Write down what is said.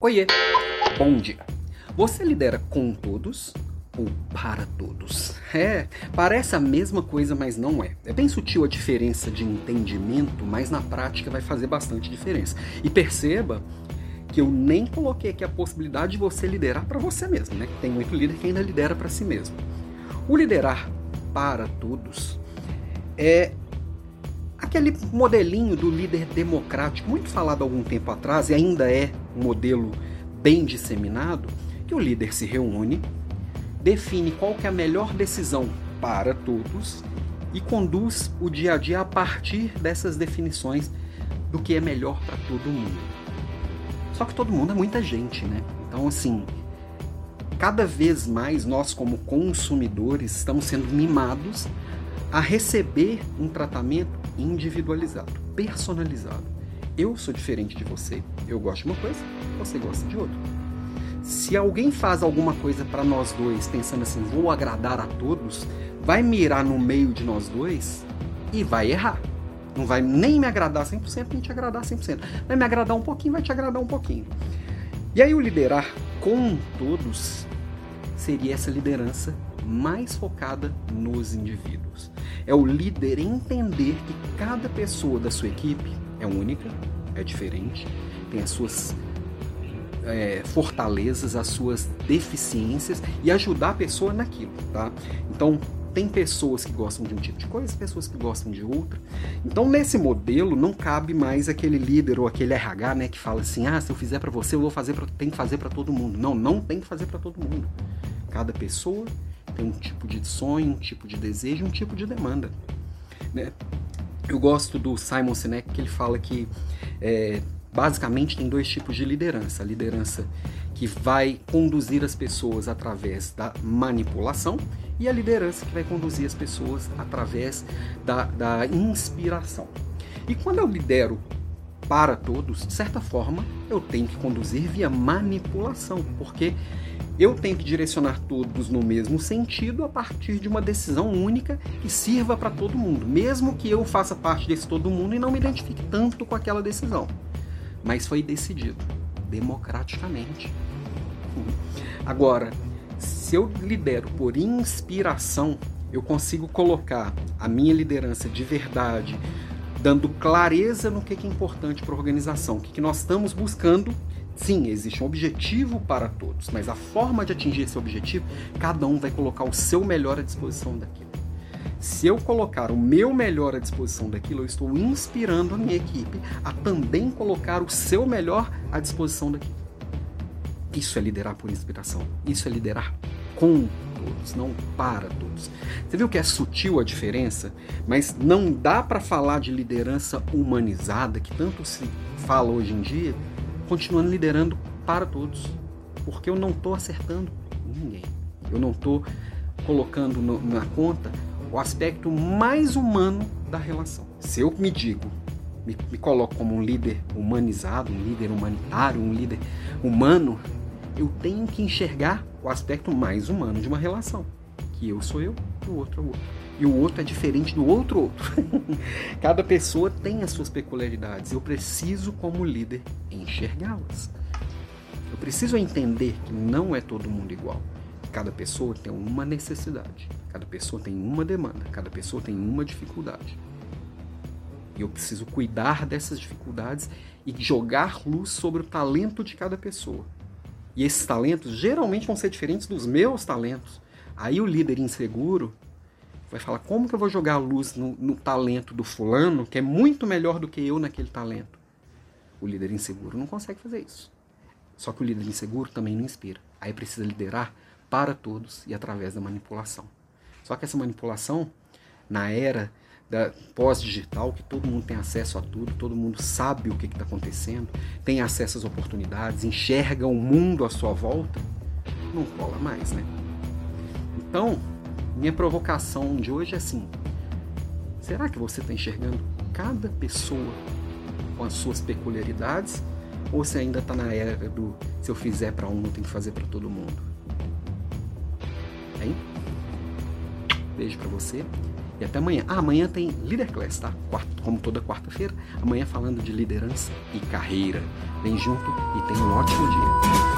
Oiê, bom dia. Você lidera com todos ou para todos? É, parece a mesma coisa, mas não é. É bem sutil a diferença de entendimento, mas na prática vai fazer bastante diferença. E perceba que eu nem coloquei aqui a possibilidade de você liderar para você mesmo, né? Tem muito líder que ainda lidera para si mesmo. O liderar para todos é aquele modelinho do líder democrático, muito falado algum tempo atrás, e ainda é um modelo bem disseminado, que o líder se reúne, define qual que é a melhor decisão para todos e conduz o dia a dia a partir dessas definições do que é melhor para todo mundo. Só que todo mundo é muita gente, né? Então, assim, cada vez mais nós, como consumidores, estamos sendo mimados a receber um tratamento individualizado, personalizado. Eu sou diferente de você. Eu gosto de uma coisa, você gosta de outra. Se alguém faz alguma coisa para nós dois pensando assim, vou agradar a todos, vai mirar no meio de nós dois e vai errar. Não vai nem me agradar 100%, nem te agradar 100%. Vai me agradar um pouquinho, vai te agradar um pouquinho. E aí o liderar com todos seria essa liderança mais focada nos indivíduos. É o líder entender que cada pessoa da sua equipe é única, é diferente, tem as suas é, fortalezas, as suas deficiências e ajudar a pessoa naquilo, tá? Então, tem pessoas que gostam de um tipo de coisa, pessoas que gostam de outra. Então, nesse modelo, não cabe mais aquele líder ou aquele RH, né, que fala assim: "Ah, se eu fizer para você, eu vou fazer para tem que fazer para todo mundo". Não, não tem que fazer para todo mundo. Cada pessoa tem um tipo de sonho, um tipo de desejo, um tipo de demanda. Né? Eu gosto do Simon Sinek que ele fala que é, basicamente tem dois tipos de liderança: a liderança que vai conduzir as pessoas através da manipulação e a liderança que vai conduzir as pessoas através da, da inspiração. E quando eu lidero para todos, de certa forma, eu tenho que conduzir via manipulação, porque eu tenho que direcionar todos no mesmo sentido a partir de uma decisão única que sirva para todo mundo, mesmo que eu faça parte desse todo mundo e não me identifique tanto com aquela decisão. Mas foi decidido democraticamente. Agora, se eu lidero por inspiração, eu consigo colocar a minha liderança de verdade, dando clareza no que é importante para a organização, o que nós estamos buscando Sim, existe um objetivo para todos, mas a forma de atingir esse objetivo, cada um vai colocar o seu melhor à disposição daquilo. Se eu colocar o meu melhor à disposição daquilo, eu estou inspirando a minha equipe a também colocar o seu melhor à disposição daquilo. Isso é liderar por inspiração. Isso é liderar com todos, não para todos. Você viu que é sutil a diferença, mas não dá para falar de liderança humanizada, que tanto se fala hoje em dia, continuando liderando para todos, porque eu não estou acertando ninguém. Eu não estou colocando no, na conta o aspecto mais humano da relação. Se eu me digo, me, me coloco como um líder humanizado, um líder humanitário, um líder humano, eu tenho que enxergar o aspecto mais humano de uma relação. Que eu sou eu, o outro é o outro. E o outro é diferente do outro outro. Cada pessoa tem as suas peculiaridades. Eu preciso, como líder, enxergá-las. Eu preciso entender que não é todo mundo igual. Cada pessoa tem uma necessidade, cada pessoa tem uma demanda, cada pessoa tem uma dificuldade. E eu preciso cuidar dessas dificuldades e jogar luz sobre o talento de cada pessoa. E esses talentos geralmente vão ser diferentes dos meus talentos. Aí o líder inseguro vai falar: como que eu vou jogar a luz no, no talento do fulano, que é muito melhor do que eu naquele talento? O líder inseguro não consegue fazer isso. Só que o líder inseguro também não inspira. Aí precisa liderar para todos e através da manipulação. Só que essa manipulação, na era da pós-digital, que todo mundo tem acesso a tudo, todo mundo sabe o que está acontecendo, tem acesso às oportunidades, enxerga o mundo à sua volta, não cola mais, né? Então, minha provocação de hoje é assim: será que você está enxergando cada pessoa com as suas peculiaridades? Ou você ainda está na era do se eu fizer para um, eu tenho que fazer para todo mundo? Beijo para você e até amanhã. Ah, amanhã tem Leader Class, tá? Como toda quarta-feira. Amanhã falando de liderança e carreira. Vem junto e tenha um ótimo dia.